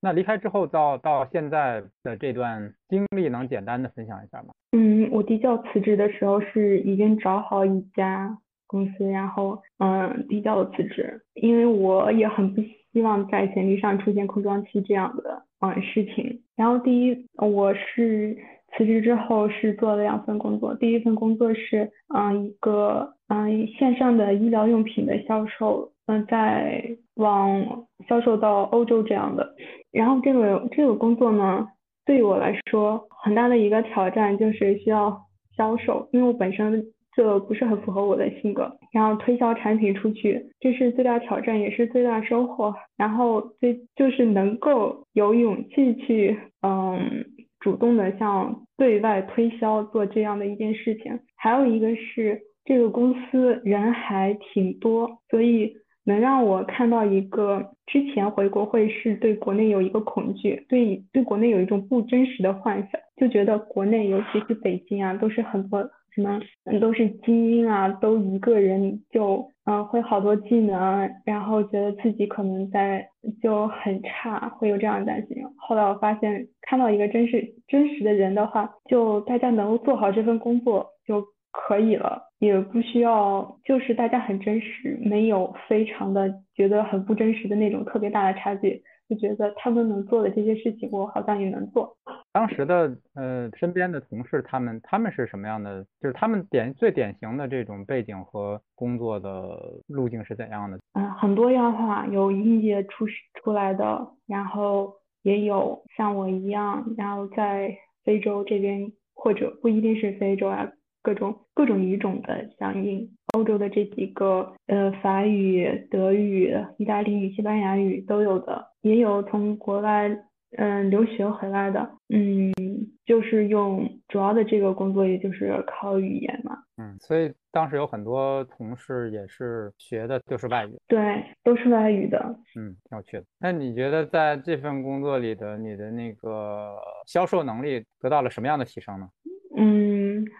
那离开之后到到现在的这段经历，能简单的分享一下吗？
嗯，我递交辞职的时候是已经找好一家。公司，然后嗯，递交了辞职，因为我也很不希望在简历上出现空窗期这样的嗯事情。然后第一，我是辞职之后是做了两份工作，第一份工作是嗯一个嗯线上的医疗用品的销售，嗯在往销售到欧洲这样的。然后这个这个工作呢，对于我来说很大的一个挑战就是需要销售，因为我本身。这不是很符合我的性格，然后推销产品出去，这是最大挑战，也是最大收获。然后最就是能够有勇气去，嗯，主动的向对外推销做这样的一件事情。还有一个是这个公司人还挺多，所以能让我看到一个之前回国会是对国内有一个恐惧，对对国内有一种不真实的幻想，就觉得国内尤其是北京啊，都是很多。什么都是精英啊，都一个人就嗯会好多技能，然后觉得自己可能在就很差，会有这样的担心。后来我发现看到一个真实真实的人的话，就大家能够做好这份工作就可以了，也不需要就是大家很真实，没有非常的觉得很不真实的那种特别大的差距。就觉得他们能做的这些事情，我好像也能做。
当时的呃身边的同事，他们他们是什么样的？就是他们典最典型的这种背景和工作的路径是怎样的？
嗯，很多样化，有应届出出来的，然后也有像我一样，然后在非洲这边，或者不一定是非洲啊，各种各种语种的相应。欧洲的这几个，呃，法语、德语、意大利语、西班牙语都有的，也有从国外，嗯，留学回来的，嗯，就是用主要的这个工作，也就是靠语言嘛。
嗯，所以当时有很多同事也是学的就是外语。
对，都是外语的。
嗯，挺有趣的。那你觉得在这份工作里的你的那个销售能力得到了什么样的提升呢？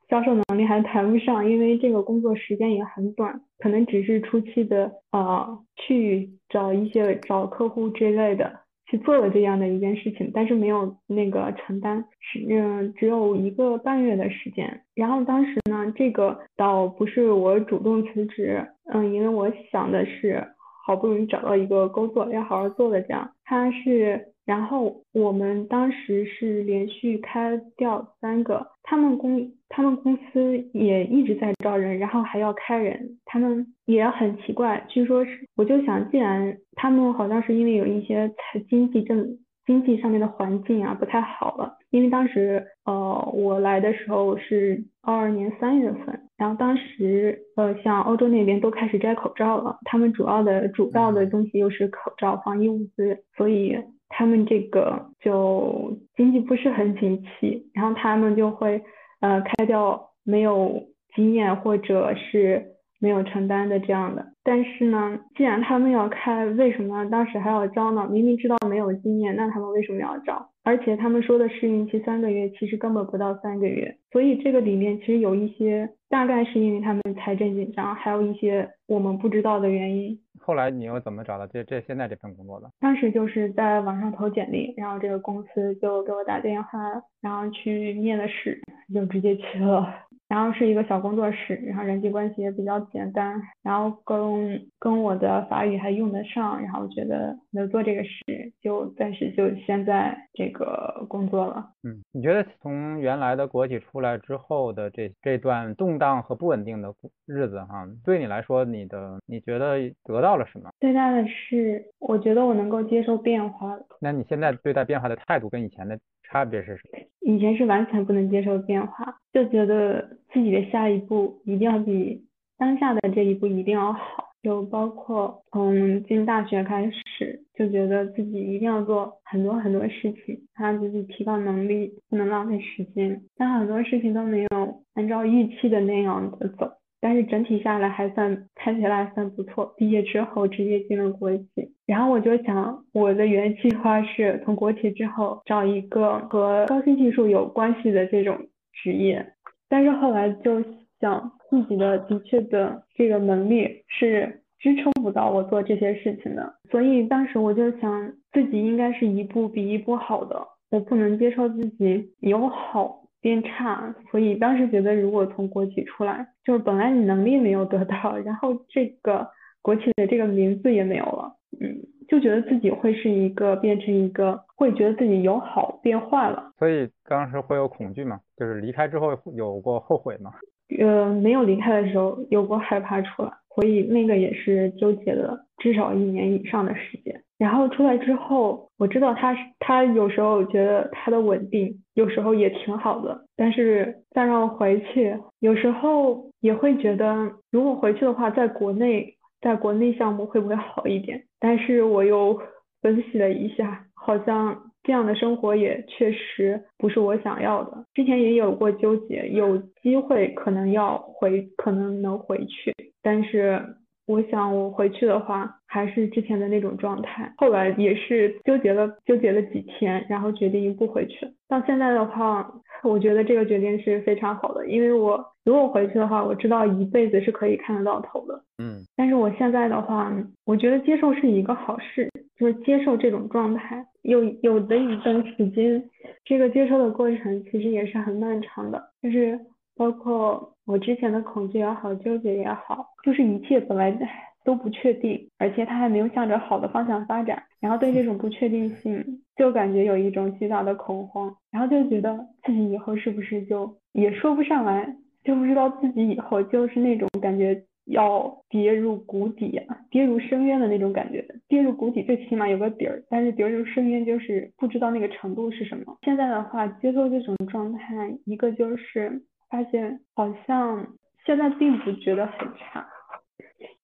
销售能力还谈不上，因为这个工作时间也很短，可能只是初期的啊，去找一些找客户之类的去做了这样的一件事情，但是没有那个承担，是嗯，只有一个半月的时间。然后当时呢，这个倒不是我主动辞职，嗯，因为我想的是好不容易找到一个工作，要好好做的这样，他是。然后我们当时是连续开掉三个，他们公他们公司也一直在招人，然后还要开人，他们也很奇怪。据说是，我就想，既然他们好像是因为有一些财经济政经济上面的环境啊不太好了，因为当时呃我来的时候是二二年三月份，然后当时呃像欧洲那边都开始摘口罩了，他们主要的主要的东西又是口罩防疫物资，所以。他们这个就经济不是很景气，然后他们就会呃开掉没有经验或者是没有承担的这样的。但是呢，既然他们要开，为什么当时还要招呢？明明知道没有经验，那他们为什么要招？而且他们说的试用期三个月，其实根本不到三个月。所以这个里面其实有一些，大概是因为他们财政紧张，还有一些我们不知道的原因。
后来你又怎么找到这这现在这份工作的？
当时就是在网上投简历，然后这个公司就给我打电话，然后去面了试，就直接去了。然后是一个小工作室，然后人际关系也比较简单，然后跟跟我的法语还用得上，然后觉得能做这个事，就暂时就先在这个工作了。
嗯，你觉得从原来的国企出来之后的这这段动荡和不稳定的日子哈，对你来说，你的你觉得得到了什么？
最大的是，我觉得我能够接受变化。
那你现在对待变化的态度跟以前的？差别是什么？
以前是完全不能接受变化，就觉得自己的下一步一定要比当下的这一步一定要好。就包括从进大学开始，就觉得自己一定要做很多很多事情，让自己提高能力，不能浪费时间。但很多事情都没有按照预期的那样的走。但是整体下来还算看起来还算不错。毕业之后直接进了国企，然后我就想，我的原计划是从国企之后找一个和高新技术有关系的这种职业。但是后来就想自己的的确的这个能力是支撑不到我做这些事情的，所以当时我就想自己应该是一步比一步好的，我不能接受自己有好。变差，所以当时觉得如果从国企出来，就是本来你能力没有得到，然后这个国企的这个名字也没有了，嗯，就觉得自己会是一个变成一个，会觉得自己由好变坏了。
所以当时会有恐惧吗？就是离开之后有过后悔吗？
呃，没有离开的时候有过害怕出来，所以那个也是纠结了至少一年以上的时间。然后出来之后，我知道他他有时候觉得他的稳定，有时候也挺好的。但是再让我回去，有时候也会觉得，如果回去的话，在国内，在国内项目会不会好一点？但是我又分析了一下，好像这样的生活也确实不是我想要的。之前也有过纠结，有机会可能要回，可能能回去，但是。我想我回去的话，还是之前的那种状态。后来也是纠结了纠结了几天，然后决定不回去。到现在的话，我觉得这个决定是非常好的，因为我如果回去的话，我知道一辈子是可以看得到头的。
嗯。
但是我现在的话，我觉得接受是一个好事，就是接受这种状态。有有的一段时间，这个接受的过程其实也是很漫长的，就是包括。我之前的恐惧也好，纠结也好，就是一切本来 都不确定，而且它还没有向着好的方向发展，然后对这种不确定性就感觉有一种巨大的恐慌，然后就觉得自己以后是不是就也说不上来，就不知道自己以后就是那种感觉要跌入谷底，跌入深渊的那种感觉。跌入谷底最起码有个底儿，但是跌入深渊就是不知道那个程度是什么。现在的话，接受这种状态，一个就是。发现好像现在并不觉得很差，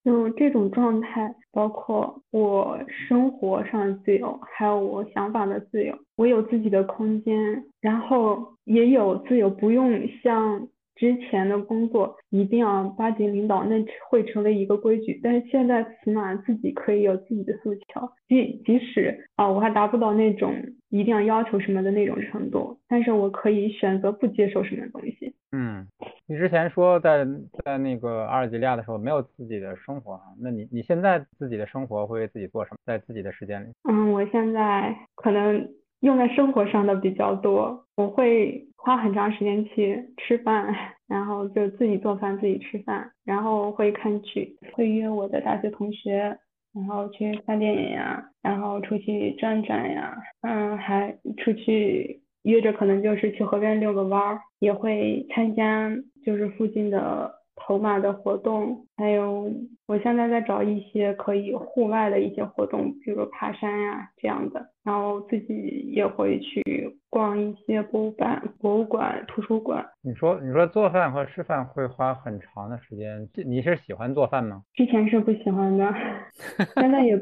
就这种状态，包括我生活上的自由，还有我想法的自由，我有自己的空间，然后也有自由，不用像。之前的工作一定要巴结领导，那会成为一个规矩。但是现在起码自己可以有自己的诉求，即即使啊我还达不到那种一定要要求什么的那种程度，但是我可以选择不接受什么东西。
嗯，你之前说在在那个阿尔及利亚的时候没有自己的生活啊，那你你现在自己的生活会为自己做什么？在自己的时间里？
嗯，我现在可能用在生活上的比较多，我会。花很长时间去吃饭，然后就自己做饭自己吃饭，然后会看剧，会约我的大学同学，然后去看电影呀，然后出去转转呀，嗯，还出去约着可能就是去河边遛个弯儿，也会参加就是附近的。头马的活动，还有我现在在找一些可以户外的一些活动，比如爬山呀这样的，然后自己也会去逛一些博物馆、博物馆、图书馆。
你说，你说做饭和吃饭会花很长的时间，你是喜欢做饭吗？
之前是不喜欢的，现在也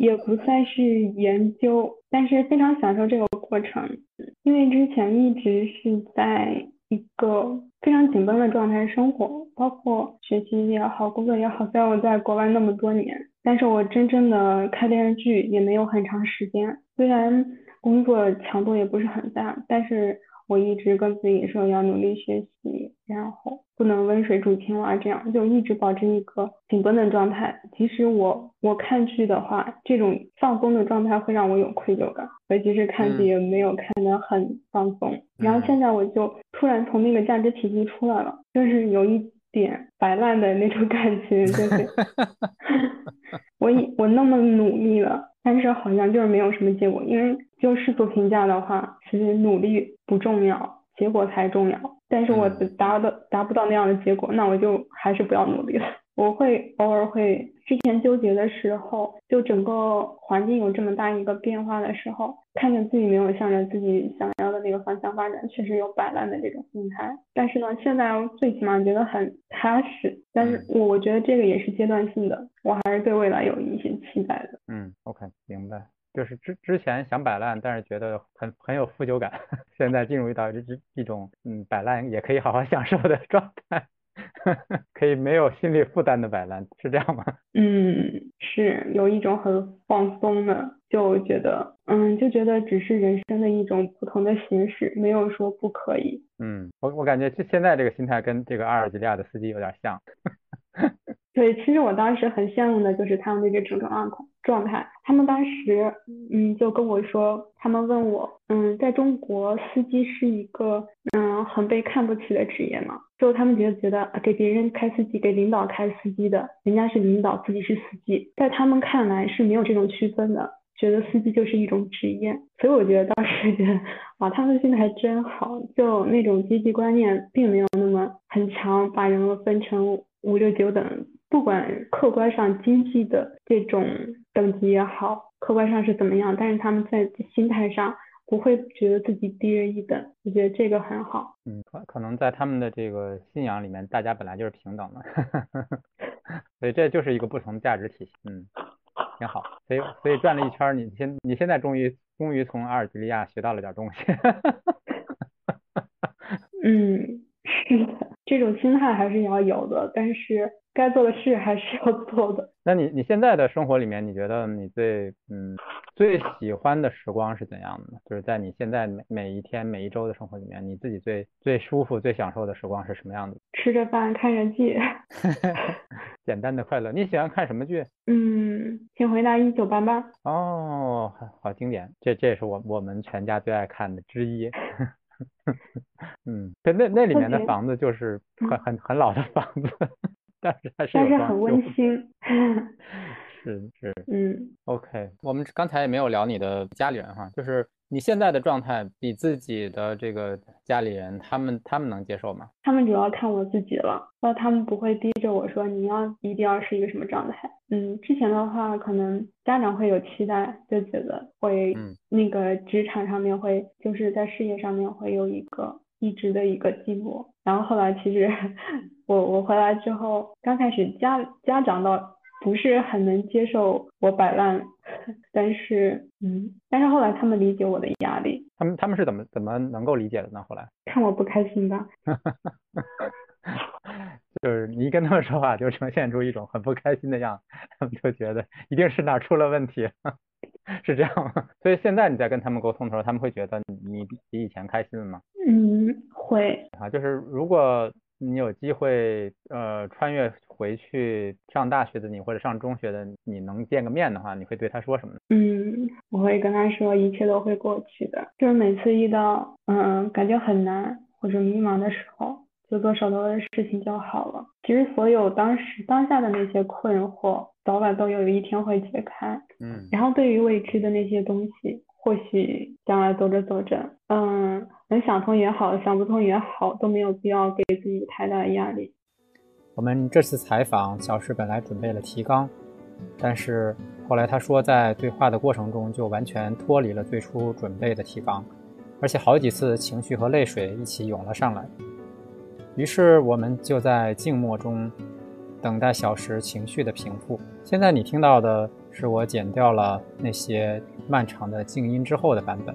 也不算是研究，但是非常享受这个过程，因为之前一直是在。一个非常紧绷的状态生活，包括学习也好，工作也好。虽然我在国外那么多年，但是我真正的看电视剧也没有很长时间。虽然工作强度也不是很大，但是。我一直跟自己说要努力学习，然后不能温水煮青蛙，这样就一直保持一个紧绷的状态。其实我我看剧的话，这种放松的状态会让我有愧疚感，尤其是看剧也没有看得很放松。然后现在我就突然从那个价值体系出来了，就是有一点摆烂的那种感觉，就是 我我那么努力了。但是好像就是没有什么结果，因为就世俗评价的话，其实努力不重要，结果才重要。但是我达到达不到那样的结果，那我就还是不要努力了。我会偶尔会。之前纠结的时候，就整个环境有这么大一个变化的时候，看着自己没有向着自己想要的那个方向发展，确实有摆烂的这种心态。但是呢，现在最起码觉得很踏实。但是我我觉得这个也是阶段性的，我还是对未来有一些期待的。
是之之前想摆烂，但是觉得很很有负疚感，现在进入到这这一种嗯摆烂也可以好好 享受的状态。可以没有心理负担的摆烂，是这样吗？
嗯，是有一种很放松的，就觉得，嗯，就觉得只是人生的一种不同的形式，没有说不可以。
嗯，我我感觉这现在这个心态跟这个阿尔及利亚的司机有点像。
对，其实我当时很羡慕的就是他们的这种状态状态。他们当时，嗯，就跟我说，他们问我，嗯，在中国司机是一个，嗯，很被看不起的职业嘛？就他们觉得觉得给别人开司机，给领导开司机的，人家是领导，自己是司机，在他们看来是没有这种区分的。觉得司机就是一种职业，所以我觉得当时觉得，哇，他们心态真好，就那种阶级观念并没有那么很强，把人们分成五六九等，不管客观上经济的这种等级也好，客观上是怎么样，但是他们在心态上不会觉得自己低人一等，我觉得这个很好。
嗯，可可能在他们的这个信仰里面，大家本来就是平等的，所以这就是一个不同价值体系。嗯。挺好，所以所以转了一圈，你现你现在终于终于从阿尔及利亚学到了点东西。
嗯，是的，这种心态还是要有的，但是。该做的事还是要做的。
那你你现在的生活里面，你觉得你最嗯最喜欢的时光是怎样的呢？就是在你现在每每一天每一周的生活里面，你自己最最舒服、最享受的时光是什么样的？
吃着饭看着剧，
简单的快乐。你喜欢看什么剧？
嗯，请回答一九八八。
哦，好经典，这这也是我我们全家最爱看的之一。嗯，对那那里面的房子就是很很很老的房子。但是还是
但是很温馨，
是是
嗯
，OK，我们刚才也没有聊你的家里人哈，就是你现在的状态比自己的这个家里人他们他们能接受吗？
他们主要看我自己了，那他们不会逼着我说你要一定要是一个什么状态。嗯，之前的话可能家长会有期待，就觉得会那个职场上面会就是在事业上面会有一个。一直的一个进步，然后后来其实 我我回来之后，刚开始家家长倒不是很能接受我摆烂，但是嗯，但是后来他们理解我的压力。
他们他们是怎么怎么能够理解的呢？后来
看我不开心吧。
就是你一跟他们说话，就呈现出一种很不开心的样子，他 们就觉得一定是哪出了问题。是这样吗？所以现在你在跟他们沟通的时候，他们会觉得你比以前开心了吗？
嗯，会
啊。就是如果你有机会，呃，穿越回去上大学的你或者上中学的你能见个面的话，你会对他说什么呢？
嗯，我会跟他说一切都会过去的。就是每次遇到嗯感觉很难或者迷茫的时候。就做手头的事情就好了。其实所有当时当下的那些困惑，早晚都有一天会解开。
嗯。
然后对于未知的那些东西，或许将来走着走着，嗯，能想通也好，想不通也好，都没有必要给自己太大的压力。
我们这次采访，小石本来准备了提纲，但是后来他说，在对话的过程中就完全脱离了最初准备的提纲，而且好几次情绪和泪水一起涌了上来。于是我们就在静默中等待小石情绪的平复。现在你听到的是我剪掉了那些漫长的静音之后的版本。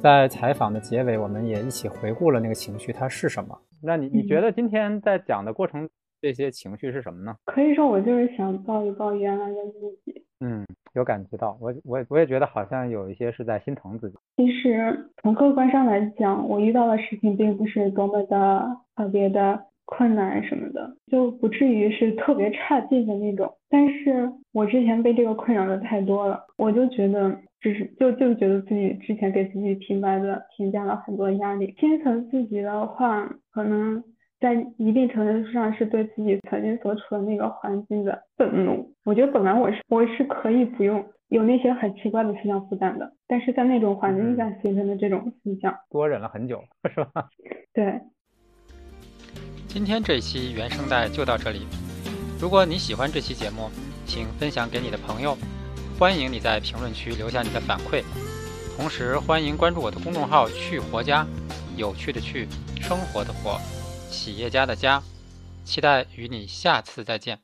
在采访的结尾，我们也一起回顾了那个情绪它是什么。那你你觉得今天在讲的过程，这些情绪是什么呢？
可以说我就是想抱一抱原来的自己。
嗯，有感觉到，我我我也觉得好像有一些是在心疼自己。
其实从客观上来讲，我遇到的事情并不是多么的特别的困难什么的，就不至于是特别差劲的那种。但是我之前被这个困扰的太多了，我就觉得只是就就觉得自己之前给自己平白的添加了很多压力。心疼自己的话，可能。在一定程度上是对自己曾经所处的那个环境的愤怒。我觉得本来我是我是可以不用有那些很奇怪的思想负担的，但是在那种环境下形成的这种思想，
多忍了很久，是吧？
对。
今天这一期原声带就到这里。如果你喜欢这期节目，请分享给你的朋友。欢迎你在评论区留下你的反馈，同时欢迎关注我的公众号“去活家”，有趣的去，生活的活。企业家的家，期待与你下次再见。